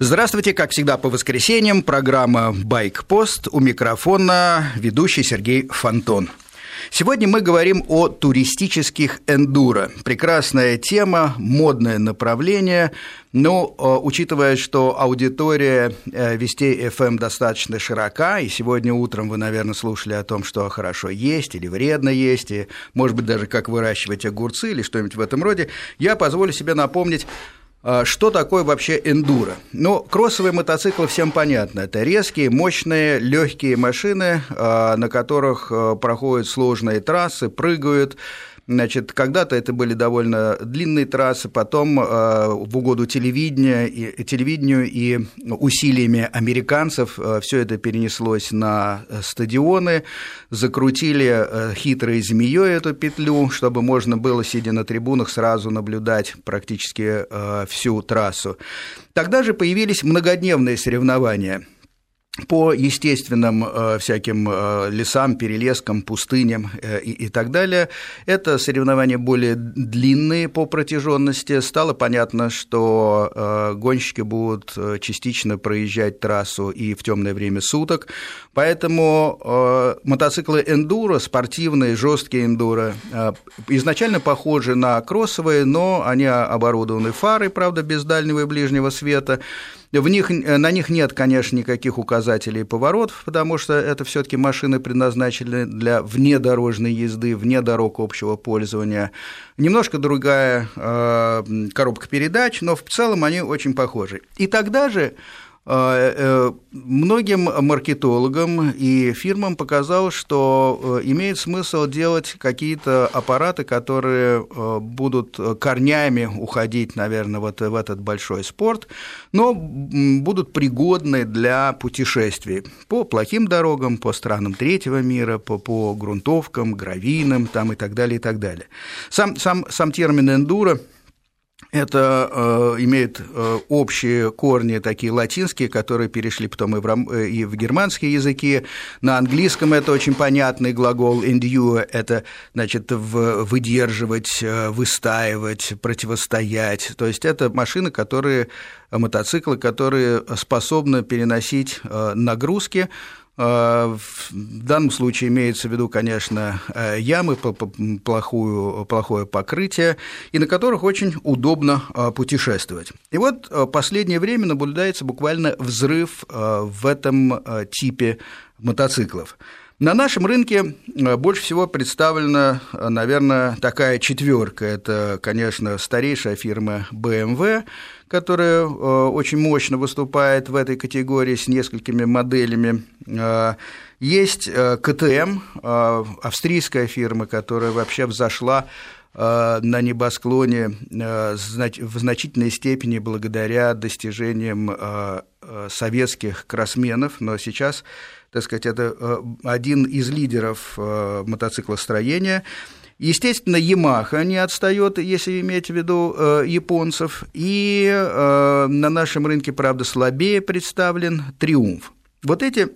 Здравствуйте, как всегда по воскресеньям, программа «Байк-пост», у микрофона ведущий Сергей Фонтон. Сегодня мы говорим о туристических эндуро. Прекрасная тема, модное направление, но э, учитывая, что аудитория э, Вестей FM достаточно широка, и сегодня утром вы, наверное, слушали о том, что хорошо есть или вредно есть, и, может быть, даже как выращивать огурцы или что-нибудь в этом роде, я позволю себе напомнить что такое вообще эндуро? Ну, кроссовые мотоциклы всем понятно. Это резкие, мощные, легкие машины, а, на которых а, проходят сложные трассы, прыгают, Значит, когда-то это были довольно длинные трассы, потом э, в угоду телевидения, и, телевидению и усилиями американцев э, все это перенеслось на стадионы, закрутили э, хитрой змеей эту петлю, чтобы можно было, сидя на трибунах, сразу наблюдать практически всю трассу. Тогда же появились многодневные соревнования – по естественным э, всяким э, лесам, перелескам, пустыням э, и, и так далее. Это соревнования более длинные по протяженности. Стало понятно, что э, гонщики будут э, частично проезжать трассу и в темное время суток. Поэтому э, мотоциклы эндуро, спортивные, жесткие эндуро, э, изначально похожи на кроссовые, но они оборудованы фарой, правда, без дальнего и ближнего света. В них, э, на них нет, конечно, никаких указателей поворотов, потому что это все таки машины предназначены для внедорожной езды, вне дорог общего пользования. Немножко другая э, коробка передач, но в целом они очень похожи. И тогда же многим маркетологам и фирмам показалось, что э, имеет смысл делать какие-то аппараты, которые будут корнями уходить, наверное, вот в этот большой спорт, но будут пригодны для путешествий по плохим дорогам, по странам третьего мира, по, по грунтовкам, гравийным там, и так далее, и так далее. Сам, сам, сам термин «эндуро» это э, имеет э, общие корни такие латинские, которые перешли потом и в, э, и в германские языки. На английском это очень понятный глагол endure, это значит в, выдерживать, э, выстаивать, противостоять. То есть это машины, которые мотоциклы, которые способны переносить э, нагрузки, в данном случае имеется в виду, конечно, э, ямы, плохую, плохое покрытие, и на которых очень удобно а, путешествовать. И вот э, последнее время наблюдается буквально взрыв э, в этом типе мотоциклов. На нашем рынке больше всего представлена, наверное, такая четверка. Это, конечно, старейшая фирма BMW, которая э, очень мощно выступает в этой категории с несколькими моделями. Э, есть э, КТМ, австрийская фирма, которая вообще взошла на небосклоне в значительной степени благодаря достижениям советских кроссменов, но сейчас, так сказать, это один из лидеров мотоциклостроения. Естественно, Yamaha не отстает, если иметь в виду э, японцев. И э, на нашем рынке, правда, слабее представлен Триумф. Вот эти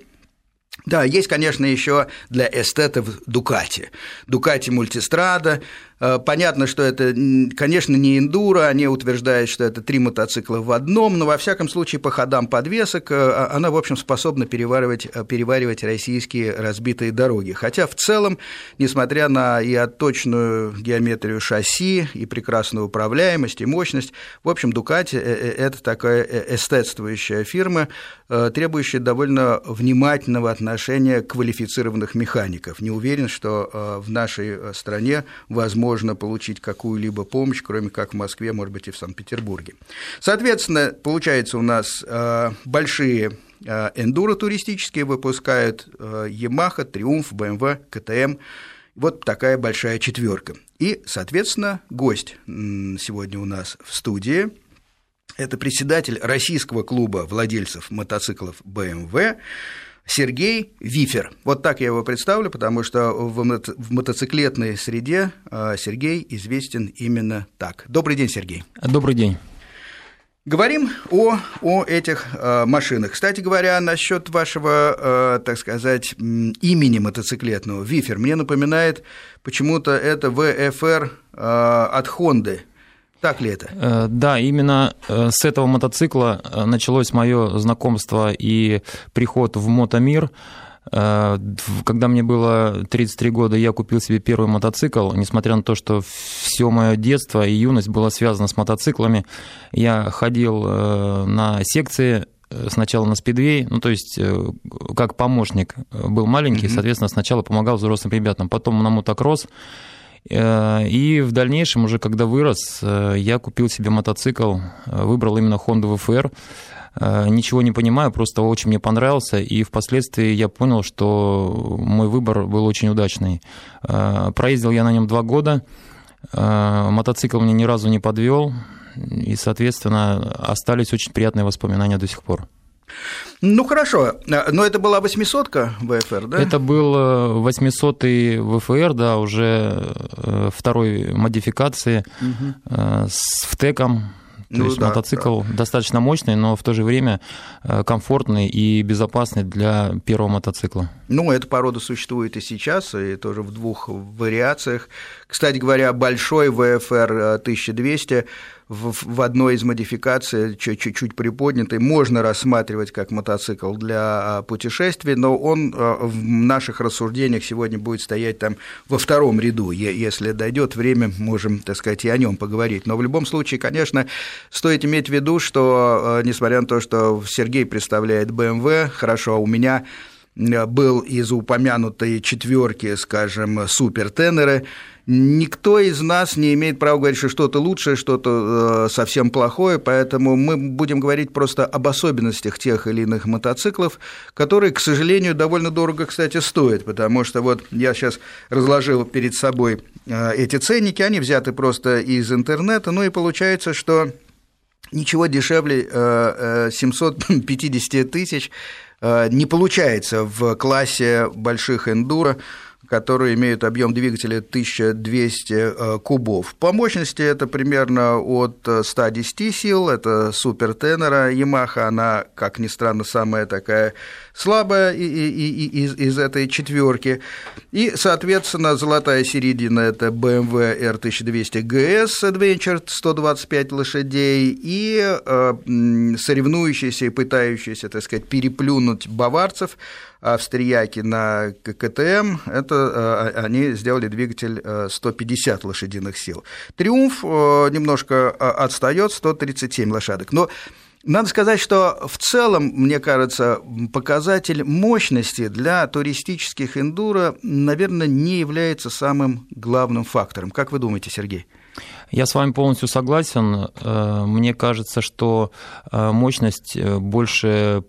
да, есть, конечно, еще для эстетов Дукати. Дукати Мультистрада, Э, понятно, что это, конечно, не эндуро, они утверждают, что это три мотоцикла в одном, но во всяком случае по ходам подвесок э, а, она, в общем, способна переваривать, э, переваривать российские разбитые дороги. Хотя в целом, несмотря на и отточную геометрию шасси, и прекрасную управляемость, и мощность, в общем, Дукати – это такая эстетствующая фирма, требующая довольно внимательного отношения квалифицированных механиков. Не уверен, что в нашей стране возможно можно получить какую-либо помощь, кроме как в Москве, может быть, и в Санкт-Петербурге. Соответственно, получается у нас э, большие э, эндуро туристические выпускают э, Yamaha, Triumph, BMW, KTM. Вот такая большая четверка. И, соответственно, гость сегодня у нас в студии – это председатель Российского клуба владельцев мотоциклов BMW Сергей Вифер. Вот так я его представлю, потому что в мотоциклетной среде а, Сергей известен именно так. Добрый день, Сергей. Добрый день. Говорим о, о этих э, машинах. Кстати говоря, насчет вашего, э, так сказать, имени мотоциклетного, Вифер, мне напоминает почему-то это ВФР э, от Хонды. Так ли это? Да, именно с этого мотоцикла началось мое знакомство и приход в мотомир. Э, когда мне было 33 года, я купил себе первый мотоцикл, несмотря на то, что все мое детство и юность было связано с мотоциклами. Я ходил э, на секции, э, сначала на спидвей, ну, то есть как помощник был маленький, mm-hmm. соответственно, сначала помогал взрослым ребятам, потом на мотокросс, и в дальнейшем, уже когда вырос, я купил себе мотоцикл, выбрал именно Honda VFR, Э, ничего не понимаю, просто очень мне понравился, и впоследствии я понял, что мой выбор был очень удачный. Э, проездил я на нем два года, э, мотоцикл мне ни разу не подвел, и, соответственно, остались очень приятные воспоминания до сих пор. Ну хорошо, но это была 800-ка ВФР, да? Это был 800-й ВФР, да, уже второй модификации угу. с ВТЭКом, то ну, есть да, мотоцикл да. достаточно мощный, но в то же время э, комфортный и безопасный для первого мотоцикла. Ну, эта порода существует и сейчас, и тоже в двух вариациях. Кстати говоря, большой ВФР 1200 в, в одной из модификаций, чуть-чуть приподнятый, можно рассматривать как мотоцикл для а, путешествий, но он а, в наших рассуждениях сегодня будет стоять там во втором ряду. Если дойдет время, можем, так сказать, и о нем поговорить. Но в любом случае, конечно, стоит иметь в виду, что, несмотря на то, что Сергей представляет BMW, хорошо, а у меня был из упомянутой четверки, скажем, супертенеры, никто из нас не имеет права говорить, что что-то лучшее, что-то э, совсем плохое, поэтому мы будем говорить просто об особенностях тех или иных мотоциклов, которые, к сожалению, довольно дорого, кстати, стоят, потому что вот я сейчас разложил перед собой э, эти ценники, они взяты просто из интернета, ну и получается, что ничего дешевле 750 э, тысяч не получается в классе больших эндуро, которые имеют объем двигателя 1200 э, кубов. По мощности это примерно от 110 сил, это супертенера Yamaha, она, как ни странно, самая такая слабая из, из этой четверки. И, соответственно, золотая середина – это BMW R1200 GS Adventure 125 лошадей и э, соревнующиеся и пытающиеся, так сказать, переплюнуть баварцев австрияки на КТМ, это э, они сделали двигатель 150 лошадиных сил. Триумф э, немножко отстает, 137 лошадок. Но надо сказать, что в целом, мне кажется, показатель мощности для туристических эндуро, наверное, не является самым главным фактором. Как вы думаете, Сергей? Я с вами полностью согласен. Э, мне кажется, что э, мощность э, больше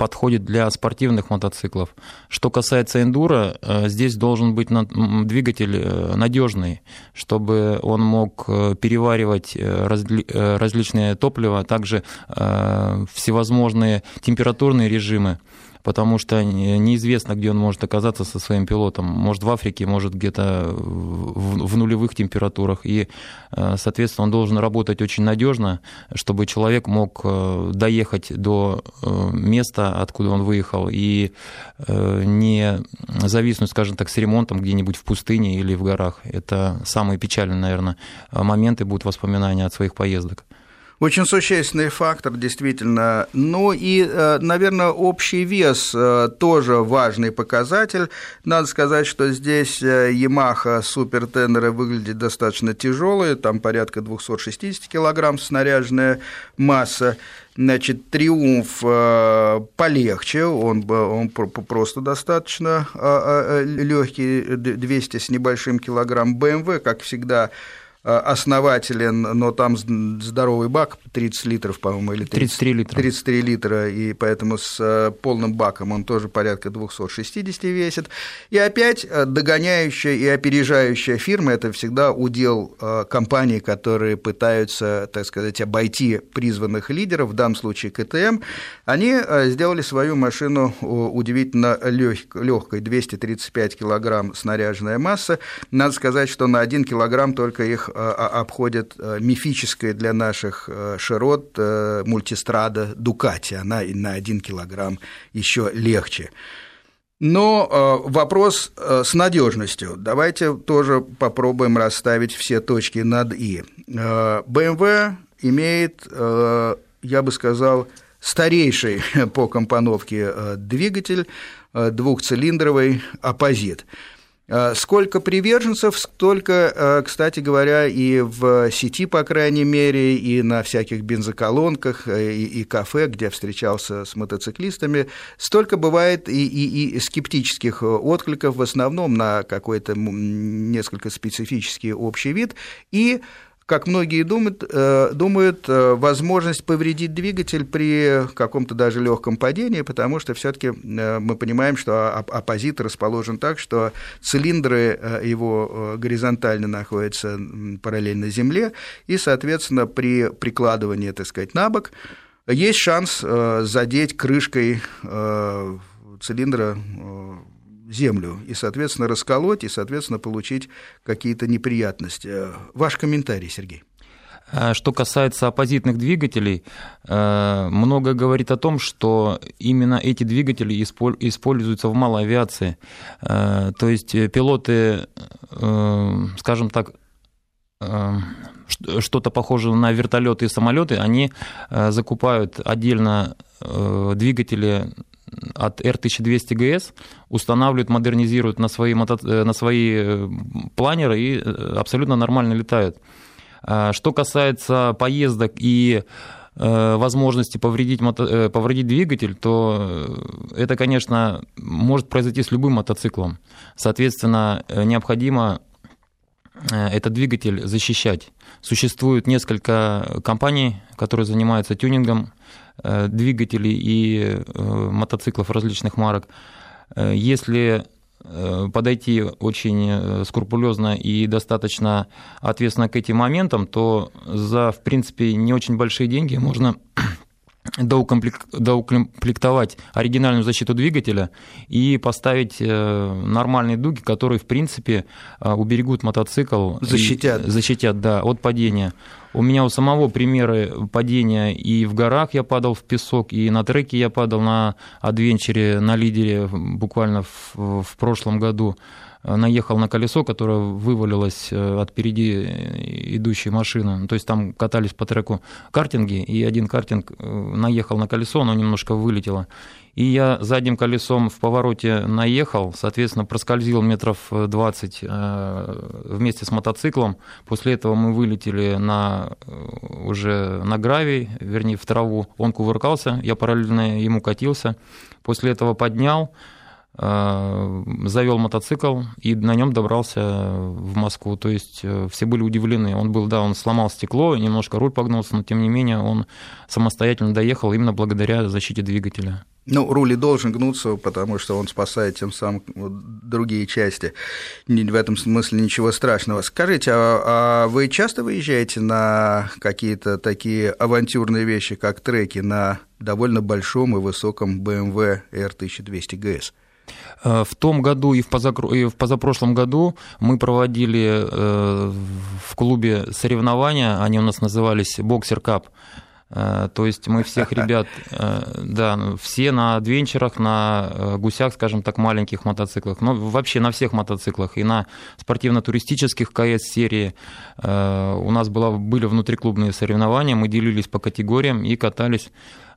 подходит для спортивных мотоциклов. Что касается эндуро, э, здесь должен быть двигатель э, надежный, чтобы он мог э, переваривать различные топлива, также всевозможные температурные режимы потому что неизвестно, где он может оказаться со своим пилотом. Может, в Африке, может, где-то в нулевых температурах. И, э, соответственно, он должен работать очень надежно, чтобы человек мог э, доехать до э, места, откуда он выехал, и не зависнуть, скажем так, с ремонтом где-нибудь в пустыне или в горах. Это самые печальные, наверное, моменты будут воспоминания от своих поездок. Очень существенный фактор, действительно. Ну и, э, наверное, общий вес э, тоже важный показатель. Надо сказать, что здесь э, Yamaha Super Tenere выглядит достаточно тяжелые, там порядка 260 килограмм снаряженная масса. Значит, триумф полегче, он, он просто достаточно легкий, 200 с небольшим килограмм. BMW, как всегда, основателен, но там здоровый бак, 30 литров, по-моему, или 30, 33 литра. 33 литра, и поэтому с э, полным баком он тоже порядка 260 весит. И опять э, догоняющая и опережающая фирма – это всегда удел компаний, которые пытаются, так сказать, обойти призванных лидеров, в данном случае КТМ. Они сделали свою машину удивительно легкой, 235 килограмм снаряженная масса. Надо сказать, что на 1 килограмм только их Э, обходит э, мифическая для наших э, широт мультистрада Дукати. Она на один килограмм еще легче. Но вопрос с надежностью. Давайте тоже попробуем расставить все точки над «и». BMW имеет, я бы сказал, старейший по компоновке двигатель, двухцилиндровый оппозит. Э, сколько приверженцев, столько, э, кстати говоря, и в сети, по крайней мере, и на всяких бензоколонках, э, и, и кафе, где встречался с мотоциклистами, столько бывает и, и, и скептических откликов, в основном на какой-то несколько специфический общий вид, и как многие думают, э, думают, э, возможность повредить двигатель при каком-то даже легком падении, потому что все-таки э, мы понимаем, что оппозит расположен так, что цилиндры его горизонтально находятся параллельно Земле, и, соответственно, при прикладывании, так сказать, на бок есть шанс задеть крышкой цилиндра землю и, соответственно, расколоть, и, соответственно, получить какие-то неприятности. Ваш комментарий, Сергей. А что касается оппозитных двигателей, э, многое говорит о том, что именно эти двигатели используются в малой авиации. Э, то есть пилоты, э, скажем так, что-то похожее на вертолеты и самолеты, они закупают отдельно двигатели от R1200GS устанавливают, модернизируют на свои, мото... Э, на свои э, планеры и э, абсолютно нормально летают. А, что касается поездок и возможности повредить, мото... повредить двигатель, то это, конечно, может произойти с любым мотоциклом. Соответственно, необходимо этот двигатель защищать. Существует несколько компаний, которые занимаются тюнингом двигателей и э, мотоциклов различных марок. Э, если подойти очень скрупулезно и достаточно ответственно к этим моментам, то за, в принципе, не очень большие деньги можно доукомплектовать оригинальную защиту двигателя и поставить нормальные дуги, которые, в принципе, уберегут мотоцикл. Защитят. И, защитят, да, от падения. У меня у самого примеры падения и в горах я падал в песок, и на треке я падал на адвенчере, на лидере буквально в, в прошлом году. Наехал на колесо, которое вывалилось э, от впереди идущей машины. То есть там катались по треку картинги, и один картинг э, наехал на колесо, оно немножко вылетело и я задним колесом в повороте наехал, соответственно, проскользил метров 20 э, вместе с мотоциклом. После этого мы вылетели на, э, уже на гравий, вернее, в траву. Он кувыркался, я параллельно ему катился. После этого поднял, э, завел мотоцикл и на нем добрался в Москву. То есть все были удивлены. Он был, да, он сломал стекло, немножко руль погнулся, но тем не менее он самостоятельно доехал именно благодаря защите двигателя. Ну, руль и должен гнуться, потому что он спасает тем самым другие части. В этом смысле ничего страшного. Скажите, а, а вы часто выезжаете на какие-то такие авантюрные вещи, как треки на довольно большом и высоком BMW R1200 GS? В том году и в, позакро... и в позапрошлом году мы проводили э, в клубе соревнования, они у нас назывались «Боксер Кап». Э, то есть мы всех ребят, э, да, ну, все на адвенчерах, на э, гусях, скажем так, маленьких мотоциклах, ну, вообще на всех мотоциклах, и на спортивно-туристических КС-серии. У нас было, были внутриклубные соревнования, мы делились по категориям и катались,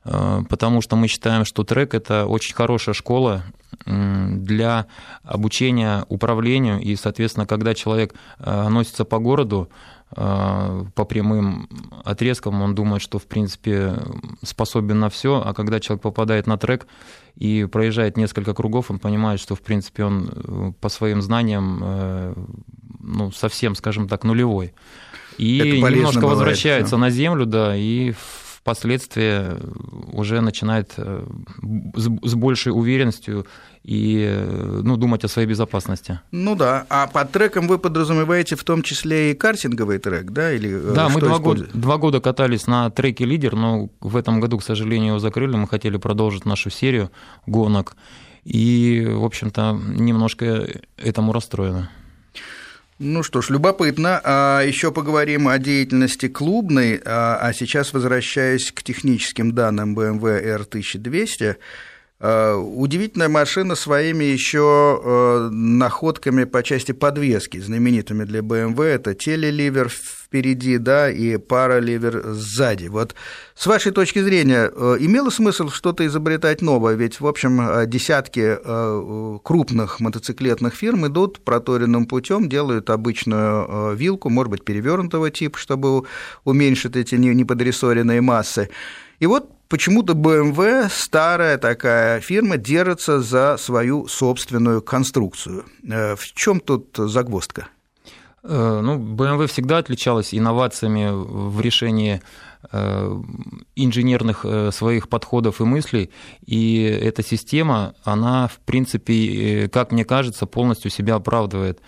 потому что мы считаем, что трек – это очень хорошая школа для обучения управлению, и, соответственно, когда человек носится по городу, Э, по прямым отрезкам, он думает, что, в принципе, способен на все, а когда человек попадает на трек и проезжает несколько кругов, он понимает, что, в принципе, он э, по своим знаниям э, ну, совсем, скажем так, нулевой. И немножко бывает, возвращается все. на землю, да, и впоследствии уже начинает с большей уверенностью и ну, думать о своей безопасности. Ну да, а под треком вы подразумеваете в том числе и картинговый трек, да? Или э, да, мы два года, два года катались на треке «Лидер», но в этом году, к сожалению, его закрыли, мы хотели продолжить нашу серию гонок, и, в общем-то, немножко этому расстроены. Ну что ж, любопытно. А еще поговорим о деятельности клубной, а, а сейчас возвращаюсь к техническим данным BMW R1200. Э, удивительная машина своими еще э, находками по части подвески, знаменитыми для BMW. Это телеливер впереди, да, и параливер сзади. Вот с вашей точки зрения, э, имело смысл что-то изобретать новое? Ведь, в общем, десятки крупных мотоциклетных фирм идут проторенным путем, делают обычную вилку, может быть, перевернутого типа, чтобы уменьшить эти неподрессоренные массы. И вот почему-то BMW, старая такая фирма, держится за свою собственную конструкцию. Э, в чем тут загвоздка? Э, ну, BMW всегда отличалась инновациями в решении э, инженерных своих подходов и мыслей, и эта система, она, в принципе, как мне кажется, полностью себя оправдывает.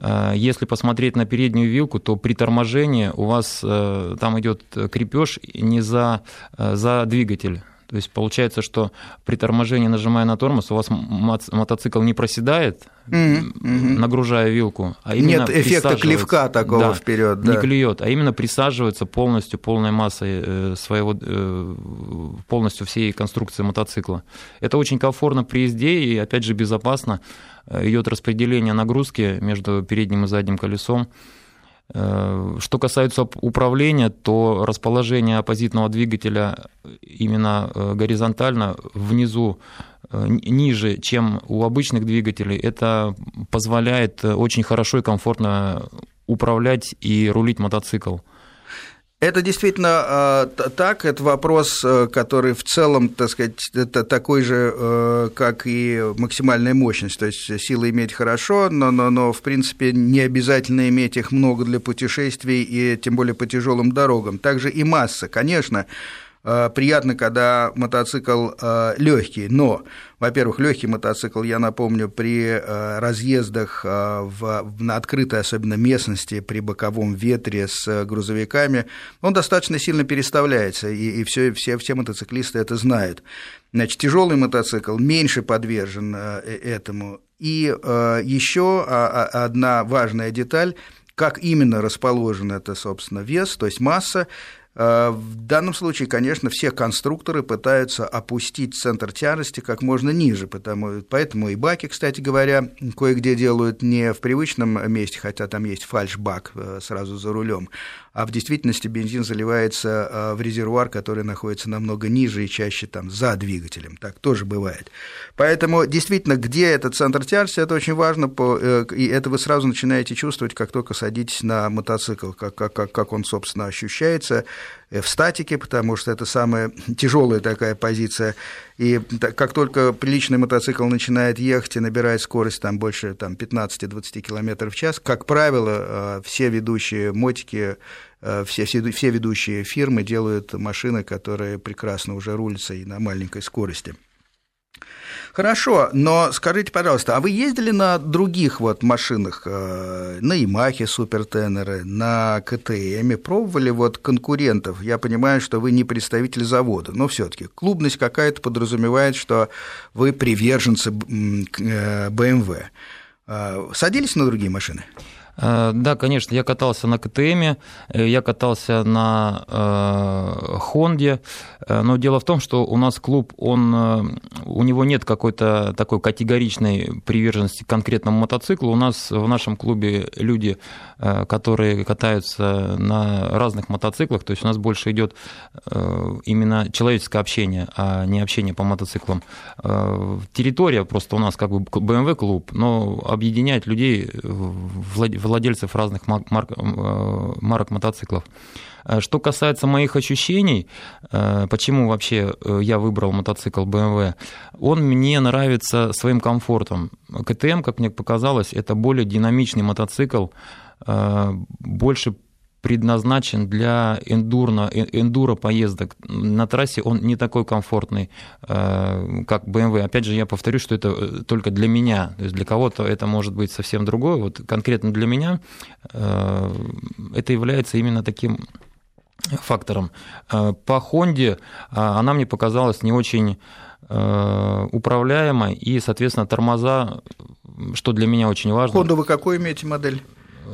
Э, если посмотреть на переднюю вилку, то при торможении у вас э, там идет крепеж не за, э, за двигатель. То есть получается, что при торможении, нажимая на тормоз, у вас мотоцикл не проседает, mm-hmm. нагружая вилку, а именно Нет эффекта клевка такого да, вперед. Да. Не клюет, а именно присаживается полностью, полной массой своего, полностью всей конструкции мотоцикла. Это очень комфортно при езде и, опять же, безопасно идет распределение нагрузки между передним и задним колесом. Э, что касается управления, то расположение оппозитного двигателя именно э, горизонтально внизу э, ниже, чем у обычных двигателей, это позволяет очень хорошо и комфортно управлять и рулить мотоцикл. Это действительно э, так, это вопрос, э, который в целом, так сказать, это такой же, э, как и максимальная мощность, то есть силы иметь хорошо, но, но, но в принципе не обязательно иметь их много для путешествий и тем более по тяжелым дорогам. Также и масса, конечно, приятно, когда мотоцикл э, легкий, но, во-первых, легкий мотоцикл, я напомню, при э, разъездах в, на открытой, особенно местности, при боковом ветре с грузовиками, он достаточно сильно переставляется, и, и все, все, все мотоциклисты это знают. Значит, тяжелый мотоцикл меньше подвержен этому. И еще а, а, одна важная деталь как именно расположен это, собственно, вес, то есть масса, Э, в данном случае, конечно, все конструкторы пытаются опустить центр тяжести как можно ниже, потому, поэтому и баки, кстати говоря, кое-где делают не в привычном месте, хотя там есть фальш-бак э, сразу за рулем, а в действительности бензин заливается э, в резервуар, который находится намного ниже и чаще там за двигателем. Так тоже бывает. Поэтому действительно, где этот центр тяжести, это очень важно, э, и это вы сразу начинаете чувствовать, как только садитесь на мотоцикл, как, как, как он, собственно, ощущается э, в статике, потому что это самая тяжелая такая позиция. И как только приличный мотоцикл начинает ехать и набирает скорость там, больше там, 15-20 км в час, как правило, все ведущие мотики Э, все, все, все ведущие фирмы делают машины, которые прекрасно уже рулятся и на маленькой скорости. Хорошо, но скажите, пожалуйста, а вы ездили на других вот машинах, э, на Ямахе Супертенеры, на КТМ, пробовали вот конкурентов? Я понимаю, что вы не представитель завода, но все таки клубность какая-то подразумевает, что вы приверженцы BMW. Э, садились на другие машины? Э, да, конечно, я катался на КТМ, э, я катался на э, Хонде, но дело в том, что у нас клуб, он, у него нет какой-то такой категоричной приверженности к конкретному мотоциклу. У нас в нашем клубе люди, которые катаются на разных мотоциклах, то есть у нас больше идет именно человеческое общение, а не общение по мотоциклам. Территория просто у нас как бы BMW клуб, но объединяет людей в владельцев разных марок, э, марок мотоциклов. Э, что касается моих ощущений, э, почему вообще я выбрал мотоцикл BMW, он мне нравится своим комфортом. КТМ, как мне показалось, это более динамичный мотоцикл, больше предназначен для эндурно, э, эндуро поездок. На трассе он не такой комфортный, э, как BMW. Опять же, я повторю, что это э, только для меня. То есть для кого-то это может быть совсем другое. Вот конкретно для меня это является именно таким фактором. По Хонде она мне показалась не очень управляемой, и, соответственно, тормоза, что для меня очень важно. Хонду вы какую имеете модель?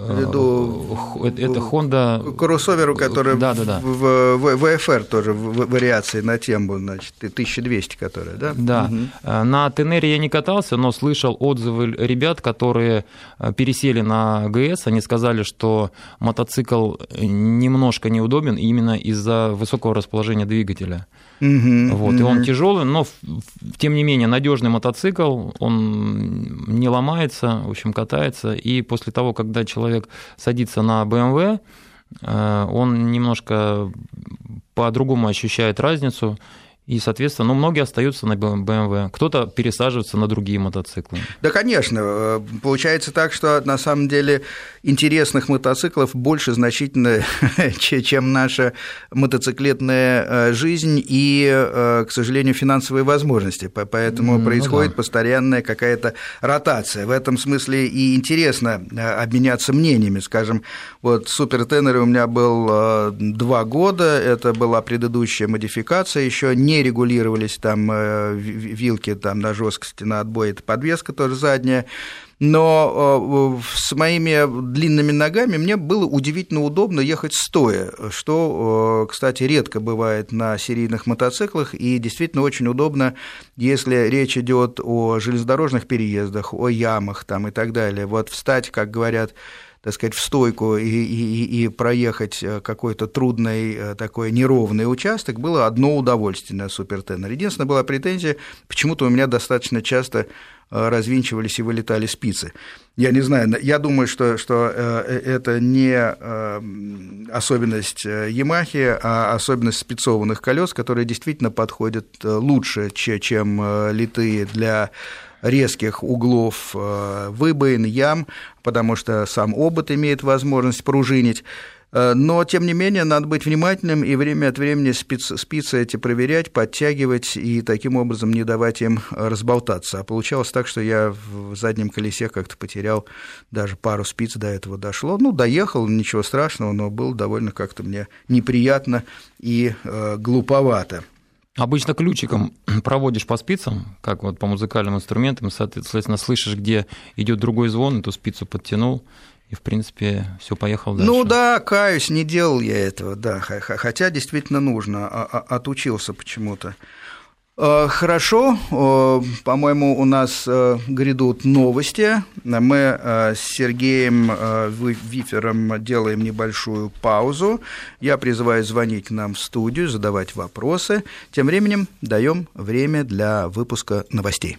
Ввиду это Honda... Кроссоверу, который да, да, да. в, ВФР тоже в вариации на тему, значит, 1200, которая, да? Да. Угу. На Тенере я не катался, но слышал отзывы ребят, которые э, пересели на ГС. Они сказали, что мотоцикл немножко неудобен именно из-за высокого расположения двигателя. Угу, вот, угу. И он тяжелый, но тем не менее надежный мотоцикл, он не ломается, в общем, катается. И после того, когда человек садится на BMW, э, он немножко по-другому ощущает разницу. И, соответственно, ну, многие остаются на BMW, кто-то пересаживается на другие мотоциклы. Да, конечно. Э, получается так, что на самом деле интересных мотоциклов больше значительно, чем наша мотоциклетная э, жизнь и, э, к сожалению, финансовые возможности. Поэтому ну, происходит да. постоянная какая-то ротация. В этом смысле и интересно обменяться мнениями. Скажем, вот супертенер у меня был два года, это была предыдущая модификация, еще не не регулировались там э, вилки там, на жесткости, на отбой, это подвеска тоже задняя. Но э, с моими длинными ногами мне было удивительно удобно ехать стоя, что, э, кстати, редко бывает на серийных мотоциклах, и действительно очень удобно, если речь идет о железнодорожных переездах, о ямах там, и так далее. Вот встать, как говорят, так сказать, в стойку и, и, и проехать э, какой-то трудный э, такой неровный участок, было одно удовольствие на супертенер. Единственная была претензия, почему-то у меня достаточно часто э, развинчивались и вылетали спицы. Я не знаю, я думаю, что, что это не особенность Ямахи, а особенность спецованных колес, которые действительно подходят лучше, чем литые для резких углов э, выбоин, ям, потому что сам обод имеет возможность пружинить. Э, но, тем не менее, надо быть внимательным и время от времени спицы, спицы эти проверять, подтягивать и таким образом не давать им разболтаться. А получалось так, что я в заднем колесе как-то потерял даже пару спиц до этого дошло. Ну, доехал, ничего страшного, но было довольно как-то мне неприятно и э, глуповато. Обычно ключиком проводишь по спицам, как вот по музыкальным инструментам, соответственно, слышишь, где идет другой звон, эту спицу подтянул, и, в принципе, все поехал дальше. Ну да, каюсь, не делал я этого, да, хотя действительно нужно, а, а, отучился почему-то. Э, хорошо, э, по-моему, у нас э, грядут новости. Мы с Сергеем Вифером делаем небольшую паузу. Я призываю звонить нам в студию, задавать вопросы. Тем временем даем время для выпуска новостей.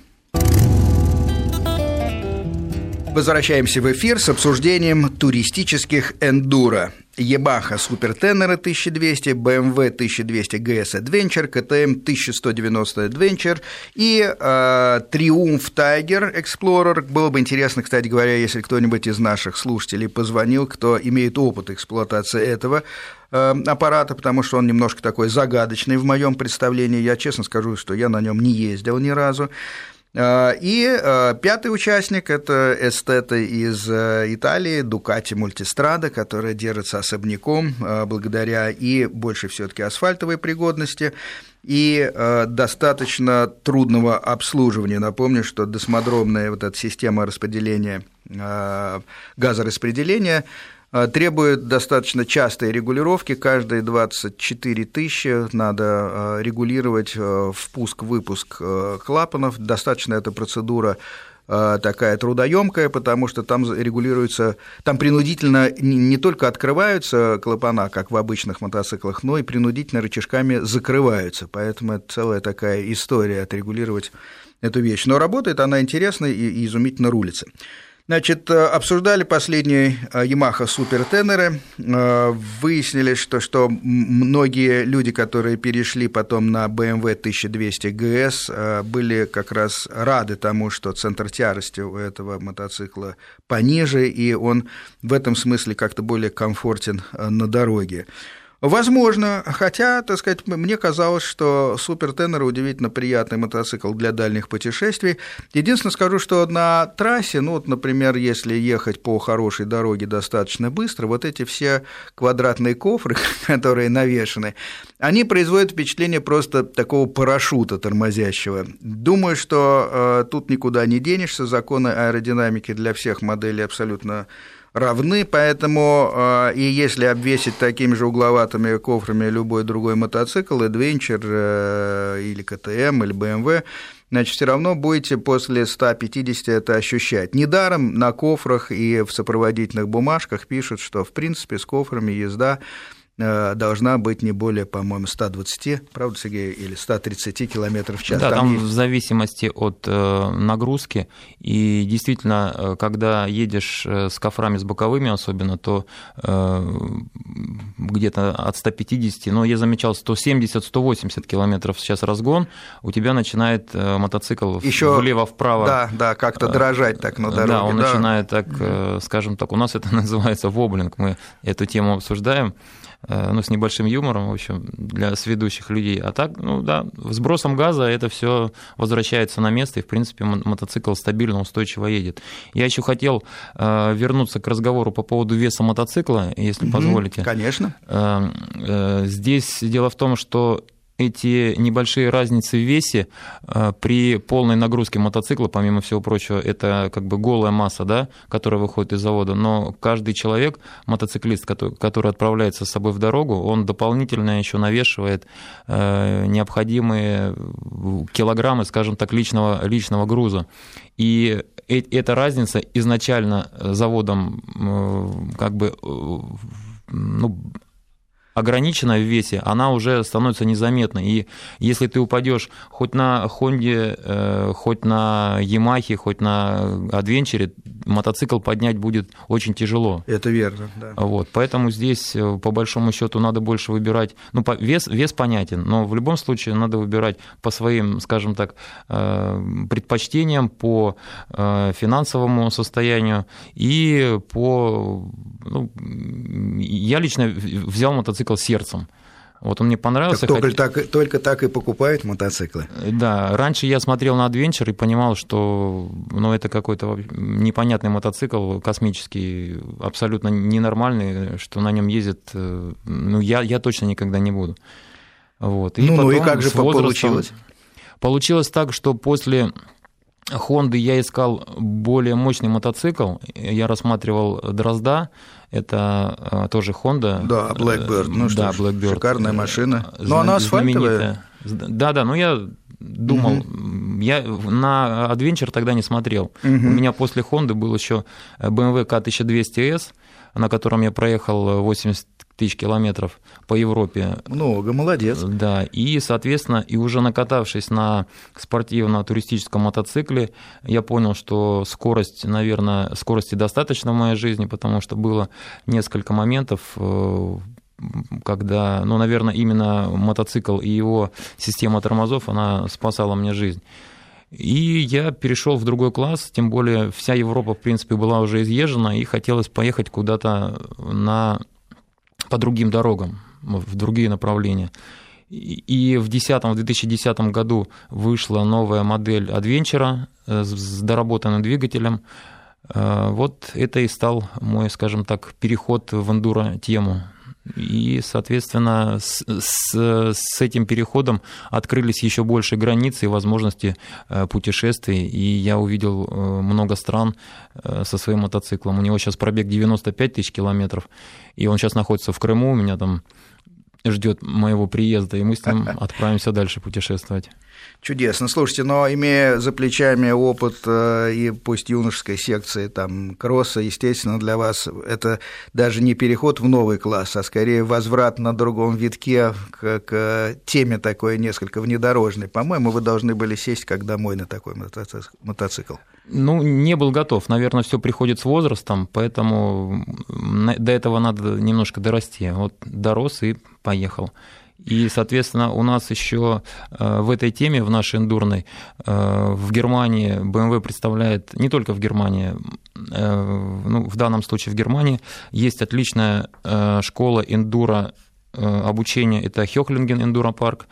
Возвращаемся в эфир с обсуждением туристических эндуро. Yamaha Супертенера 1200, BMW 1200 GS Adventure, KTM 1190 Adventure и э, Triumph Tiger Explorer. Было бы интересно, кстати говоря, если кто-нибудь из наших слушателей позвонил, кто имеет опыт эксплуатации этого э, аппарата, потому что он немножко такой загадочный в моем представлении. Я честно скажу, что я на нем не ездил ни разу. А, и а, пятый участник – это эстеты из э, Италии, Дукати Мультистрада, которая держится особняком благодаря и больше все таки асфальтовой пригодности, и достаточно трудного обслуживания. Напомню, что досмодромная вот эта система распределения газораспределения Э, требует достаточно частой регулировки, каждые 24 тысячи надо э, регулировать э, впуск-выпуск клапанов, достаточно эта процедура такая трудоемкая, потому что там регулируется, там принудительно не только открываются клапана, как в обычных мотоциклах, но и принудительно рычажками закрываются, поэтому это целая такая история отрегулировать эту вещь. Но работает она интересно и изумительно рулится. Значит, э, обсуждали последние э, Yamaha супертенеры, э, выяснили, что, что многие люди, которые перешли потом на BMW 1200 GS, были как раз рады тому, что центр тяжести у этого мотоцикла пониже, и он в этом смысле как-то более комфортен на дороге. Возможно, хотя, так сказать, мне казалось, что Супер Теннер удивительно приятный мотоцикл для дальних путешествий. Единственное скажу, что на трассе, ну вот, например, если ехать по хорошей дороге достаточно быстро, вот эти все квадратные кофры, которые навешаны, они производят впечатление просто такого парашюта тормозящего. Думаю, что э, тут никуда не денешься, законы аэродинамики для всех моделей абсолютно равны, поэтому э, и если обвесить такими же угловатыми кофрами любой другой мотоцикл, Adventure э, или КТМ, или BMW, значит, все равно будете после 150 это ощущать. Недаром на кофрах и в сопроводительных бумажках пишут, что, в принципе, с кофрами езда должна быть не более, по-моему, 120, правда, Сергей, или 130 километров в час. Да, там, там есть... в зависимости от э, нагрузки, и действительно, э, когда едешь с кофрами с боковыми особенно, то где-то от 150, но я замечал 170-180 километров сейчас разгон, у тебя начинает мотоцикл Еще, влево-вправо. Да, да, как-то дрожать так на дороге. Да, он да. начинает так, скажем так, у нас это называется воблинг, мы эту тему обсуждаем. Э, ну, с небольшим юмором, в общем, для сведущих людей. А так, ну да, сбросом газа это все возвращается на место, и, в принципе, мотоцикл стабильно, устойчиво едет. Я еще хотел э, вернуться к разговору по поводу веса мотоцикла, если угу, позволите. Конечно. Э, здесь дело в том, что эти небольшие разницы в весе э, при полной нагрузке мотоцикла, помимо всего прочего, это как бы голая масса, да, которая выходит из завода, но каждый человек, мотоциклист, который, который отправляется с собой в дорогу, он дополнительно еще навешивает э, необходимые килограммы, скажем так, личного, личного груза. И э, эта разница изначально заводом как бы ну, ограничена в весе, она уже становится незаметной. И если ты упадешь хоть на Хонде, э, хоть на Ямахе, хоть на Адвенчере, мотоцикл поднять будет очень тяжело. Это верно, да. Вот, поэтому здесь, э, по большому счету, надо больше выбирать. Ну, вес, вес понятен, но в любом случае надо выбирать по своим, скажем так, э, предпочтениям, по финансовому состоянию и по... Ну, я лично взял мотоцикл мотоцикл сердцем. Вот он мне понравился. Так только, так, только так и покупают мотоциклы. Да, раньше я смотрел на Adventure и понимал, что ну, это какой-то непонятный мотоцикл, космический, абсолютно ненормальный, что на нем ездит, э, ну, я, я точно никогда не буду. Вот. И ну, ну и как же получилось? Получилось так, что после Хонды я искал более мощный мотоцикл. Я рассматривал Дрозда, это а, тоже Honda. Да, Blackbird. Ну что да, Blackbird. шикарная машина. Но она асфальтовая. Да, да, но я думал, угу. я на Adventure тогда не смотрел. Угу. У меня после Honda был еще BMW K1200S, на котором я проехал 80 тысяч километров по Европе. Много, молодец. Да, и, соответственно, и уже накатавшись на спортивно-туристическом мотоцикле, я понял, что скорость, наверное, скорости достаточно в моей жизни, потому что было несколько моментов, э, когда, ну, наверное, именно мотоцикл и его система тормозов, она спасала мне жизнь. И я перешел в другой класс, тем более вся Европа, в принципе, была уже изъезжена, и хотелось поехать куда-то на по другим дорогам, в другие направления. И в, 10, в 2010 году вышла новая модель Adventure э, с доработанным двигателем. Э, вот это и стал мой, скажем так, переход в эндуро-тему. И, соответственно, с, с, с этим переходом открылись еще больше границы и возможности э, путешествий. И я увидел э, много стран э, со своим мотоциклом. У него сейчас пробег 95 тысяч километров, и он сейчас находится в Крыму. У меня там ждет моего приезда, и мы с ним отправимся дальше путешествовать. Чудесно. Слушайте, но имея за плечами опыт э, и пусть юношеской секции там кросса, естественно, для вас это даже не переход в новый класс, а скорее возврат на другом витке к, к теме такой несколько внедорожной. По-моему, вы должны были сесть как домой на такой мотоцикл. Ну, не был готов. Наверное, все приходит с возрастом, поэтому до этого надо немножко дорасти. Вот дорос и поехал. И, соответственно, у нас еще э, в этой теме, в нашей эндурной, э, в Германии BMW представляет, не только в Германии, э, ну, в данном случае в Германии, есть отличная школа эндуро обучения, это Хёхлинген эндуро парк,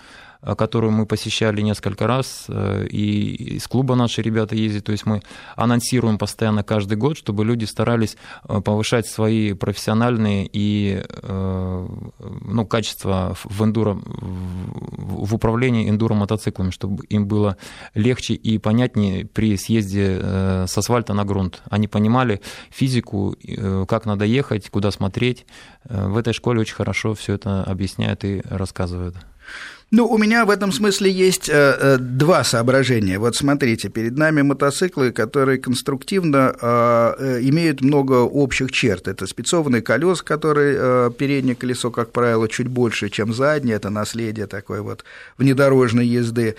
которую мы посещали несколько раз, и из клуба наши ребята ездят, то есть мы анонсируем постоянно каждый год, чтобы люди старались повышать свои профессиональные и ну, качества в эндуро, в управлении эндуро мотоциклами, чтобы им было легче и понятнее при съезде с асфальта на грунт. Они понимали физику, как надо ехать, куда смотреть. В этой школе очень хорошо все это объясняют и рассказывают. Ну, у меня в этом смысле есть э, э, два соображения. Вот смотрите, перед нами мотоциклы, которые конструктивно э, э имеют много общих черт. Это спецованные колеса, которые э, переднее колесо, как правило, чуть больше, чем заднее. Это наследие такой вот внедорожной езды.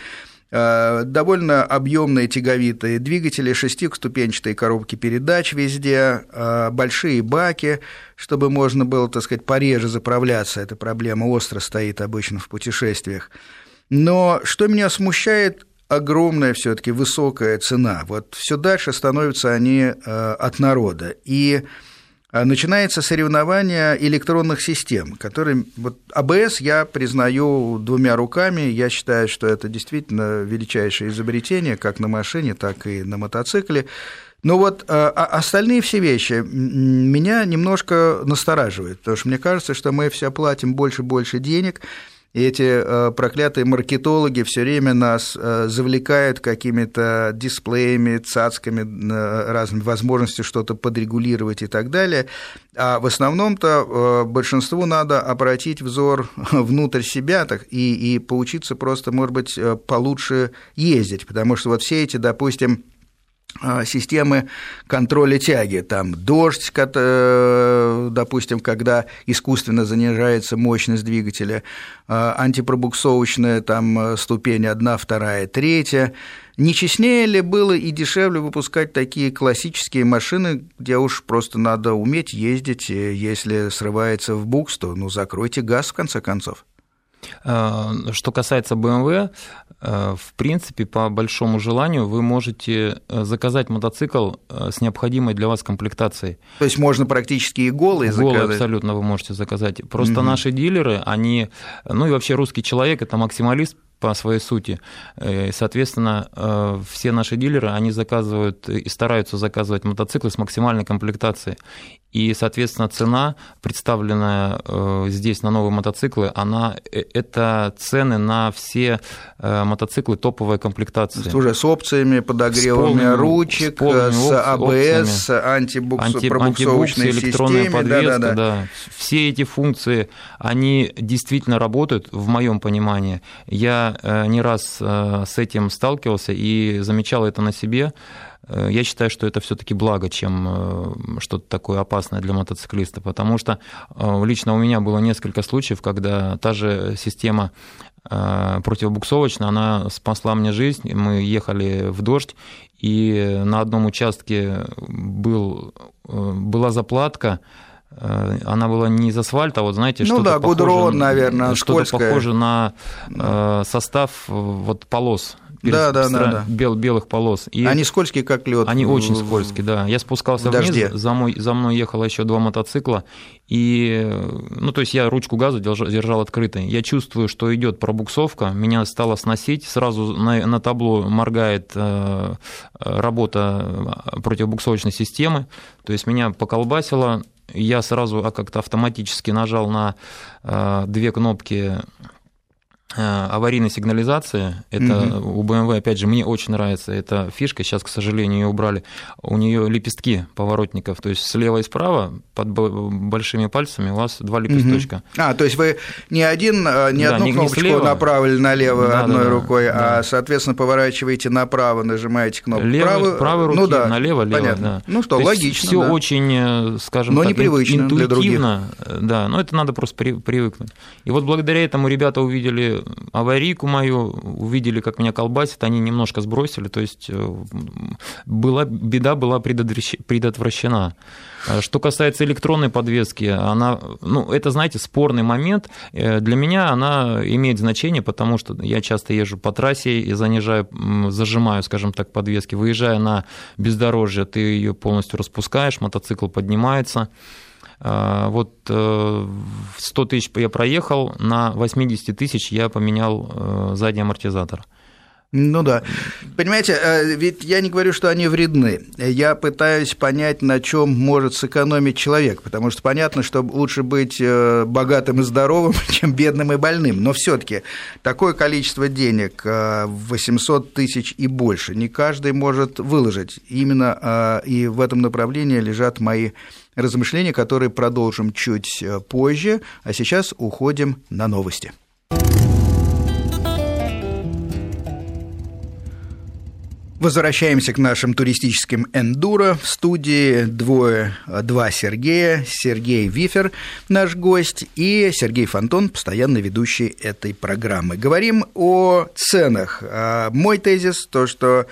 Довольно объемные тяговитые двигатели, шестиступенчатые коробки передач везде, э, большие баки, чтобы можно было, так сказать, пореже заправляться. Эта проблема остро стоит обычно в путешествиях. Но что меня смущает, огромная все-таки высокая цена. Вот все дальше становятся они э, от народа. И начинается соревнование электронных систем, которые... Вот АБС я признаю двумя руками, я считаю, что это действительно величайшее изобретение, как на машине, так и на мотоцикле. Но вот а, а остальные все вещи меня немножко настораживают, потому что мне кажется, что мы все платим больше и больше денег, и эти э, проклятые маркетологи все время нас э, завлекают какими-то дисплеями, цацками, э, разными возможностями что-то подрегулировать и так далее. А в основном-то большинству надо обратить взор внутрь себя так, и, и поучиться просто, может быть, получше ездить, потому что вот все эти, допустим, системы контроля тяги. Там дождь, э, допустим, когда искусственно занижается мощность двигателя, а, антипробуксовочная там э, ступень одна, вторая, третья. Не честнее ли было и дешевле выпускать такие классические машины, где уж просто надо уметь ездить, если срывается в букс, то ну, закройте газ в конце концов? А, что касается BMW, э, в принципе, по большому желанию вы можете э, заказать мотоцикл э, с необходимой для вас комплектацией. То есть можно практически и голый заказать? Голый абсолютно вы можете заказать. Просто угу. наши дилеры, они, ну и вообще русский человек, это максималист по своей сути. Соответственно, все наши дилеры, они заказывают и стараются заказывать мотоциклы с максимальной комплектацией. И, соответственно, цена, представленная э, здесь на новые мотоциклы, она, э, это цены на все э, мотоциклы топовой комплектации. Уже с опциями, подогревами с ручек, с АБС, с антибуксовочной Анти, электронная подвеска, да, да, да. да. Все эти функции, они действительно работают, в моем понимании. Я не раз с этим сталкивался и замечал это на себе. Э, я считаю, что это все-таки благо, чем э, что-то такое опасное для мотоциклиста, потому что э, лично у меня было несколько случаев, когда та же система противобуксовочная, она спасла мне жизнь. Мы ехали в дождь, и на одном участке был, была заплатка, она была не из асфальта, а вот знаете, ну, что-то да, похоже, гудрон, наверное, что-то похоже на состав вот полос да, да, да, да. Бел, белых полос. И они скользкие, как лед. Они очень скользкие, да. Я спускался вниз, за мной, за мной ехало еще два мотоцикла, и, ну, то есть я ручку газа держал, держал открытой. Я чувствую, что идет пробуксовка, меня стало сносить, сразу на, на табло моргает э, работа противобуксовочной системы, то есть меня поколбасило, я сразу а как-то автоматически нажал на э, две кнопки Э, аварийной сигнализации. Это угу. у BMW, опять же, мне очень нравится эта фишка. Сейчас, к сожалению, ее убрали. У нее лепестки поворотников, то есть слева и справа под большими пальцами у вас два лепесточка. Угу. А, то есть вы не один, э, не да, одну не, кнопочку не слева. направили налево да, одной да, рукой, да. а, соответственно, поворачиваете направо, нажимаете кнопку Левый, правой, правой руки, ну, да, налево, лево, понятно. Да. Ну что, то логично. Все да. очень, э, скажем но так, непривычно интуитивно, для других. да, но это надо просто привыкнуть. И вот благодаря этому ребята увидели аварийку мою, увидели, как меня колбасит, они немножко сбросили, то есть э, была, беда была предотвращена. Э, что касается электронной подвески, она, ну, это, знаете, спорный момент. Э, для меня она имеет значение, потому что я часто езжу по трассе и занижаю, зажимаю, скажем так, подвески. Выезжая на бездорожье, ты ее полностью распускаешь, мотоцикл поднимается. Вот 100 тысяч я проехал, на 80 тысяч я поменял задний амортизатор. Ну да. Понимаете, э, ведь я не говорю, что они вредны. Я пытаюсь понять, на чем может сэкономить человек, потому что понятно, что лучше быть э, богатым и здоровым, чем бедным и больным. Но все-таки такое количество денег, 800 э, тысяч и больше, не каждый может выложить. Именно и в этом направлении лежат мои размышления, которые продолжим чуть позже, а сейчас уходим на новости. Возвращаемся к нашим туристическим эндуро. В студии двое, два Сергея. Сергей Вифер, наш гость, и Сергей Фонтон, постоянно ведущий этой программы. Говорим о ценах. А, мой тезис, то, что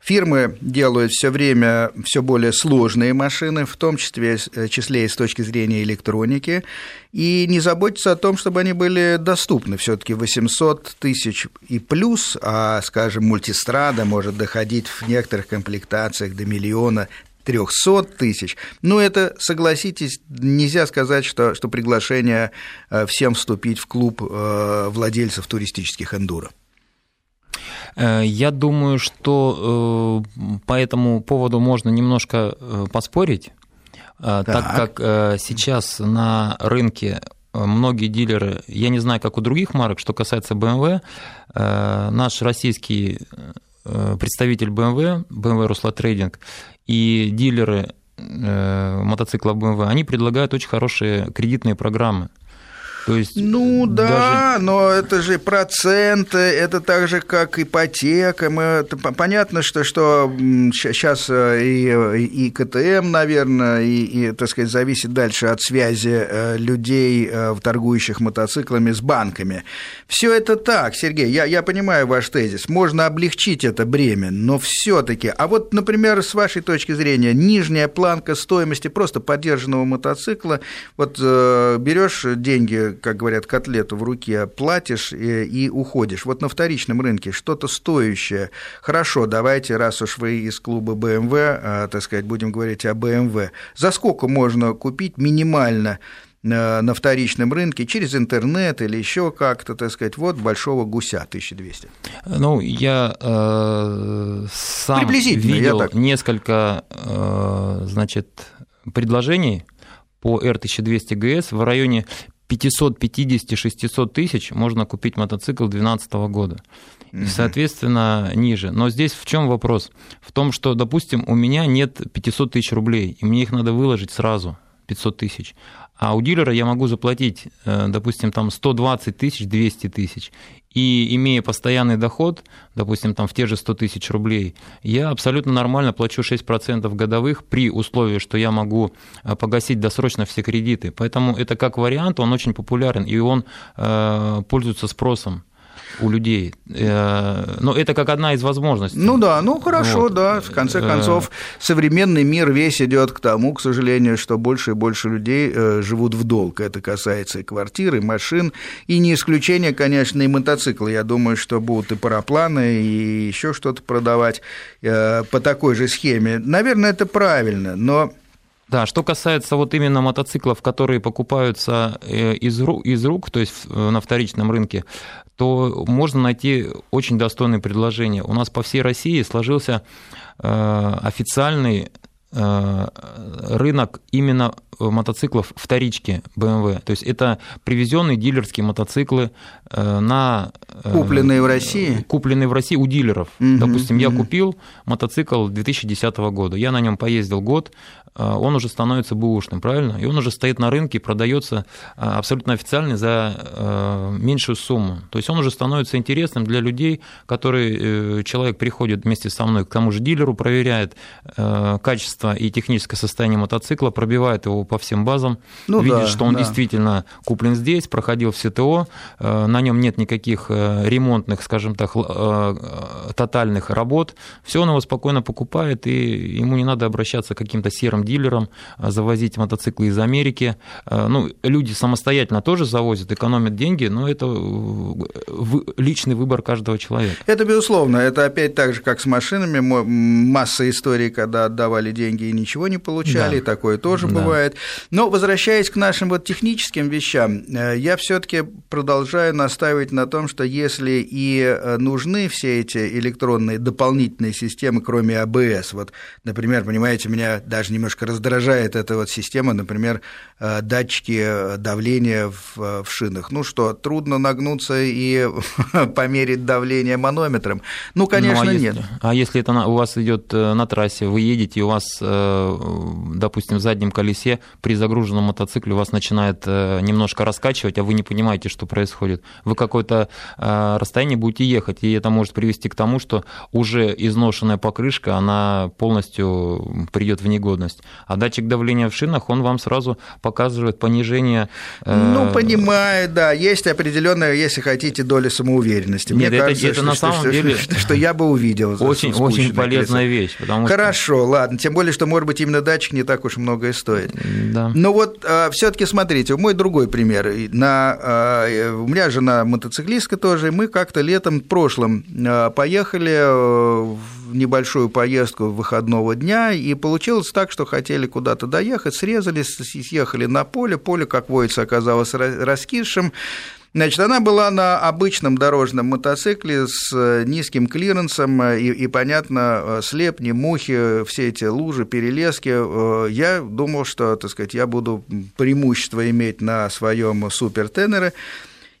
Фирмы делают все время все более сложные машины, в том числе, э, числе и с точки зрения электроники, и не заботятся о том, чтобы они были доступны. Все-таки 800 тысяч и плюс, а, скажем, мультистрада может доходить в некоторых комплектациях до миллиона 300 тысяч. Ну, это, согласитесь, нельзя сказать, что, что приглашение э, всем вступить в клуб э, владельцев туристических эндуро. Э, я думаю, что э, по этому поводу можно немножко э, поспорить, так, так как сейчас на рынке многие дилеры, я не знаю, как у других марок, что касается BMW, наш российский представитель BMW, BMW Trading и дилеры мотоцикла BMW, они предлагают очень хорошие кредитные программы. То есть ну да, даже... но это же проценты, это так же, как ипотека. Мы, это, понятно, что, что сейчас э, и, и КТМ, наверное, и, и, так сказать, зависит дальше от связи э, людей, э, торгующих мотоциклами с банками. Все это так, Сергей, я, я понимаю ваш тезис. Можно облегчить это бремя, но все-таки. А вот, например, с вашей точки зрения, нижняя планка стоимости просто поддержанного мотоцикла, вот берешь деньги как говорят, котлету в руке платишь и, и уходишь. Вот на вторичном рынке что-то стоящее. Хорошо, давайте, раз уж вы из клуба BMW, а, так сказать, будем говорить о BMW, за сколько можно купить минимально э, на вторичном рынке через интернет или еще как-то, так сказать, вот большого гуся 1200? Ну, я э, сам видел несколько, э, значит, предложений по R1200 GS в районе 550-600 тысяч можно купить мотоцикл 2012 года. И, соответственно, ниже. Но здесь в чем вопрос? В том, что, допустим, у меня нет 500 тысяч рублей, и мне их надо выложить сразу, 500 тысяч. А у дилера я могу заплатить, э, допустим, там 120 тысяч, 200 тысяч. И имея постоянный доход, допустим, там в те же 100 тысяч рублей, я абсолютно нормально плачу 6% годовых при условии, что я могу э, погасить досрочно все кредиты. Поэтому это как вариант, он очень популярен, и он э, пользуется спросом у людей. Э, но это как одна из возможностей. Ну да, ну хорошо, вот. да. В конце э, концов, современный мир весь идет к тому, к сожалению, что больше и больше людей э, живут в долг. Это касается и квартир, и машин, и не исключение, конечно, и мотоциклы. Я думаю, что будут и парапланы, и еще что-то продавать по такой же схеме. Наверное, это правильно, но да, что касается вот именно мотоциклов, которые покупаются из рук, из рук, то есть на вторичном рынке, то можно найти очень достойные предложения. У нас по всей России сложился э, официальный э, рынок именно мотоциклов вторички BMW. То есть это привезенные дилерские мотоциклы э, на... Купленные в России? Купленные в России у дилеров. Угу, Допустим, угу. я купил мотоцикл 2010 года, я на нем поездил год, он уже становится бэушным, правильно? И он уже стоит на рынке и продается а, абсолютно официально за а, меньшую сумму. То есть он уже становится интересным для людей, которые э, человек приходит вместе со мной к тому же дилеру, проверяет качество и техническое состояние мотоцикла, пробивает его по всем базам, ну, видит, да, что он да. действительно куплен здесь, проходил все ТО, на нем нет никаких э, ремонтных, скажем так, тотальных работ, все он его спокойно покупает, и ему не надо обращаться к каким-то серым дилерам, а, завозить мотоциклы из Америки. А, ну, люди самостоятельно тоже завозят, экономят деньги, но это личный выбор каждого человека. Это безусловно. Это опять так же, как с машинами. Масса историй, когда отдавали деньги и ничего не получали, да. такое тоже да. бывает. Но возвращаясь к нашим вот техническим вещам, э, я все-таки продолжаю настаивать на том, что если и э, нужны все эти электронные дополнительные системы, кроме АБС, вот, например, понимаете, меня даже немножко раздражает эта вот система, например, э, датчики давления в, в шинах. Ну что, трудно нагнуться и померить давление манометром? Ну, конечно, ну, а нет. Если, а если это у вас идет на трассе, вы едете, и у вас, допустим, в заднем колесе при загруженном мотоцикле у вас начинает немножко раскачивать, а вы не понимаете, что происходит. Вы какое-то э, расстояние будете ехать, и это может привести к тому, что уже изношенная покрышка, она полностью придет в негодность. А датчик давления в шинах, он вам сразу показывает понижение... Э... Ну, понимаю, да, есть определенная, если хотите, доля самоуверенности. Мне Нет, кажется, это, это что, на самом что, деле... Что, что я бы увидел. Очень, очень полезная вещь. Потому Хорошо, что... ладно, тем более, что, может быть, именно датчик не так уж многое стоит. Да. Но вот э, все таки смотрите, мой другой пример. На, э, у меня жена мотоциклистка тоже, мы как-то летом прошлым э, поехали в небольшую поездку выходного дня, и получилось так, что хотели куда-то доехать, срезались, съехали на поле, поле, как водится, оказалось раскисшим, Значит, она была на обычном дорожном мотоцикле с э, низким клиренсом, э, и, и понятно, э, слепни, мухи, все эти лужи, перелески. Я думал, что, так сказать, я буду преимущество иметь на своем супертенере,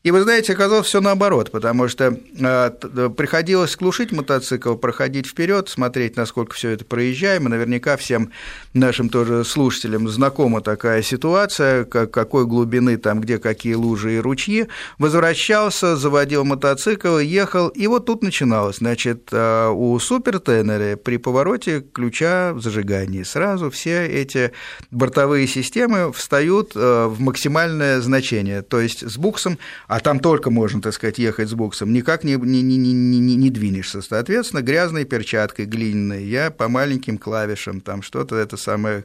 и вы знаете, оказалось все наоборот, потому что э, приходилось глушить мотоцикл, проходить вперед, смотреть, насколько все это проезжаем. И наверняка всем нашим тоже слушателям знакома такая ситуация, как, какой глубины там, где какие лужи и ручьи. Возвращался, заводил мотоцикл, ехал, и вот тут начиналось. Значит, э, у супертенера при повороте ключа в зажигании сразу все эти бортовые системы встают э, в максимальное значение, то есть с буксом а там только можно, так сказать, ехать с буксом, никак не, не, не, не, не двинешься. Соответственно, грязной перчаткой глиняной я по маленьким клавишам там что-то это самое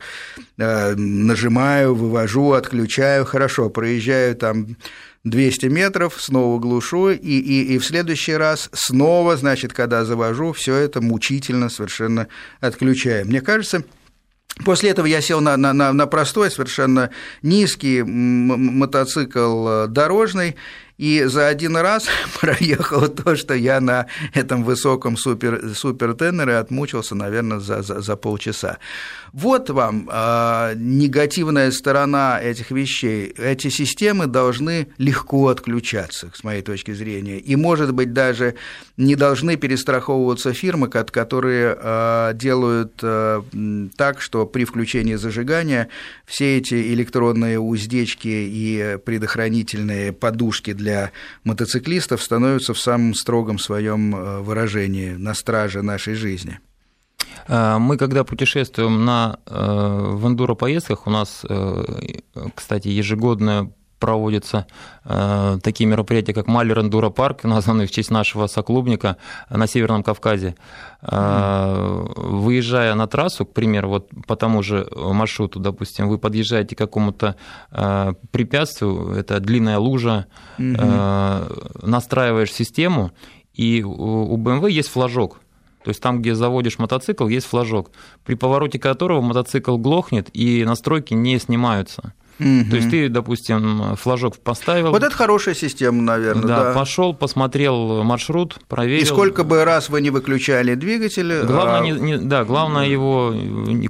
э, нажимаю, вывожу, отключаю, хорошо, проезжаю там 200 метров, снова глушу, и, и, и в следующий раз снова, значит, когда завожу, все это мучительно совершенно отключаю. Мне кажется, После этого я сел на, на, на простой, совершенно низкий мотоцикл э, дорожный, и за один раз проехал то, что я на этом высоком супер, супертенере отмучился, наверное, за, за, за полчаса. Вот вам э, негативная сторона этих вещей. Эти системы должны легко отключаться, с моей точки зрения, и, может быть, даже не должны перестраховываться фирмы, которые э, делают э, так, что при включении зажигания все эти электронные уздечки и предохранительные подушки для для мотоциклистов становятся в самом строгом своем э, выражении на страже нашей жизни. Э, мы, когда путешествуем на, э, в эндуро-поездках, у нас, кстати, ежегодная проводятся э, такие мероприятия, как Малер Эндуро Парк, названный в честь нашего соклубника на Северном Кавказе. Э, выезжая на трассу, к примеру, вот по тому же маршруту, допустим, вы подъезжаете к какому-то э, препятствию, это длинная лужа, э, настраиваешь систему, и у BMW есть флажок, то есть там, где заводишь мотоцикл, есть флажок, при повороте которого мотоцикл глохнет и настройки не снимаются. Угу. То есть ты, допустим, флажок поставил. Вот это хорошая система, наверное. Да, да. пошел, посмотрел маршрут, проверил. И сколько бы раз вы не выключали двигатель. Главное, а... не, не, да, главное его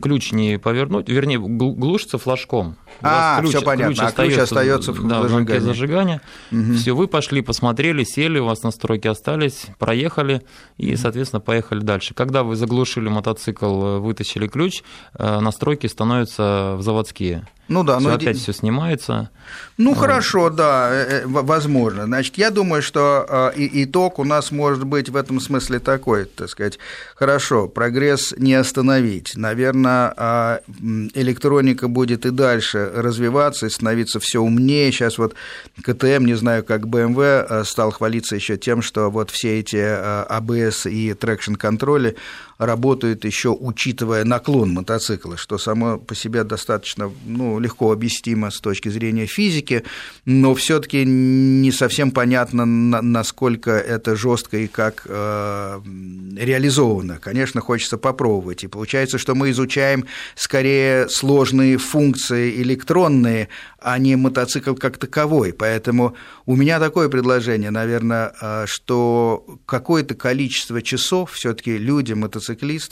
ключ не повернуть, вернее, глушится флажком. А, ключ, все понятно. Ключ, а ключ остается в да, зажигании. зажигания. Угу. Все, вы пошли, посмотрели, сели, у вас настройки остались, проехали и, соответственно, поехали дальше. Когда вы заглушили мотоцикл, вытащили ключ, э, настройки становятся в заводские. Ну да, но опять все снимается. Ну а... хорошо, да, э, э, возможно. Значит, я думаю, что итог у нас может быть в этом смысле такой, так сказать, хорошо, прогресс не остановить. Наверное, а, электроника будет и дальше развиваться и становиться все умнее. Сейчас вот KTM, не знаю, как BMW, э, стал хвалиться еще тем, что вот все эти ABS э, и traction control и работают еще учитывая наклон мотоцикла, что само по себе достаточно ну, легко объяснимо с точки зрения физики, но все-таки не совсем понятно, насколько это жестко и как э, реализовано. Конечно, хочется попробовать. И получается, что мы изучаем скорее сложные функции электронные, а не мотоцикл как таковой. Поэтому у меня такое предложение, наверное, э, что какое-то количество часов все-таки люди, мотоциклисты,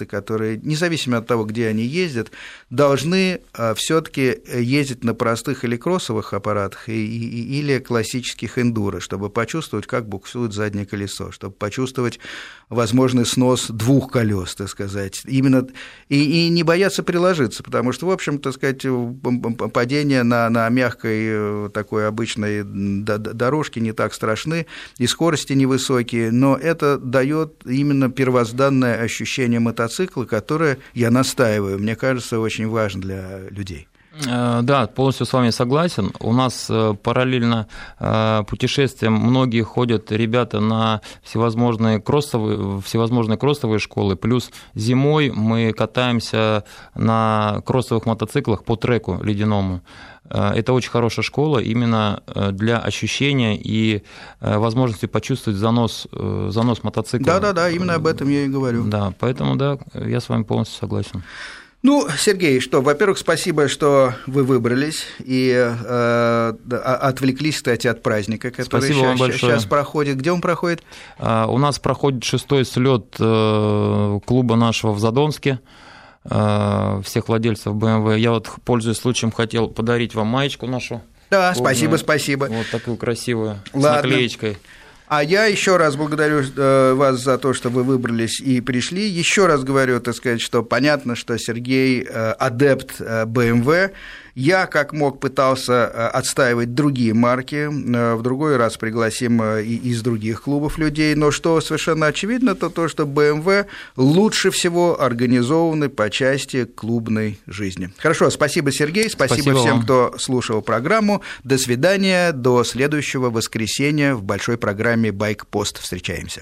которые, независимо от того, где они ездят, должны э, все-таки ездить на простых или кроссовых аппаратах или классических эндуро, чтобы почувствовать, как буксует заднее колесо, чтобы почувствовать возможный снос двух колес, так сказать, именно и, и не бояться приложиться, потому что, в общем, так сказать, падение на, на мягкой э, такой обычной дорожке не так страшны, и скорости невысокие, но это дает именно первозданное ощущение мотоцикла, которое, я настаиваю, мне кажется, очень важно для людей. Э, да, полностью с вами согласен. У нас э, параллельно э, путешествиям многие ходят ребята на всевозможные кроссовые, всевозможные кроссовые школы, плюс зимой мы катаемся на кроссовых мотоциклах по треку ледяному. Это очень хорошая школа именно для ощущения и возможности почувствовать занос, занос мотоцикла. Да-да-да, именно об этом я и говорю. Да, поэтому, да, я с вами полностью согласен. Ну, Сергей, что, во-первых, спасибо, что вы выбрались и э, отвлеклись, кстати, от праздника, который спасибо сейчас, сейчас проходит. Где он проходит? А, у нас проходит шестой слет э, клуба нашего в Задонске э, всех владельцев BMW. Я вот, пользуясь случаем, хотел подарить вам маечку нашу. Да, клубную. спасибо, спасибо. Вот такую красивую, Ладно. с наклеечкой. А я еще раз благодарю э, вас за то, что вы выбрались и пришли. Еще раз говорю, так сказать, что понятно, что Сергей э, адепт BMW, я, как мог, пытался э, отстаивать другие марки, э, в другой раз пригласим э, и из других клубов людей, но что совершенно очевидно, то то, что BMW лучше всего организованы по части клубной жизни. Хорошо, спасибо, Сергей, спасибо, спасибо всем, вам. кто слушал программу. До свидания, до следующего воскресенья в большой программе «Байк-пост». Встречаемся.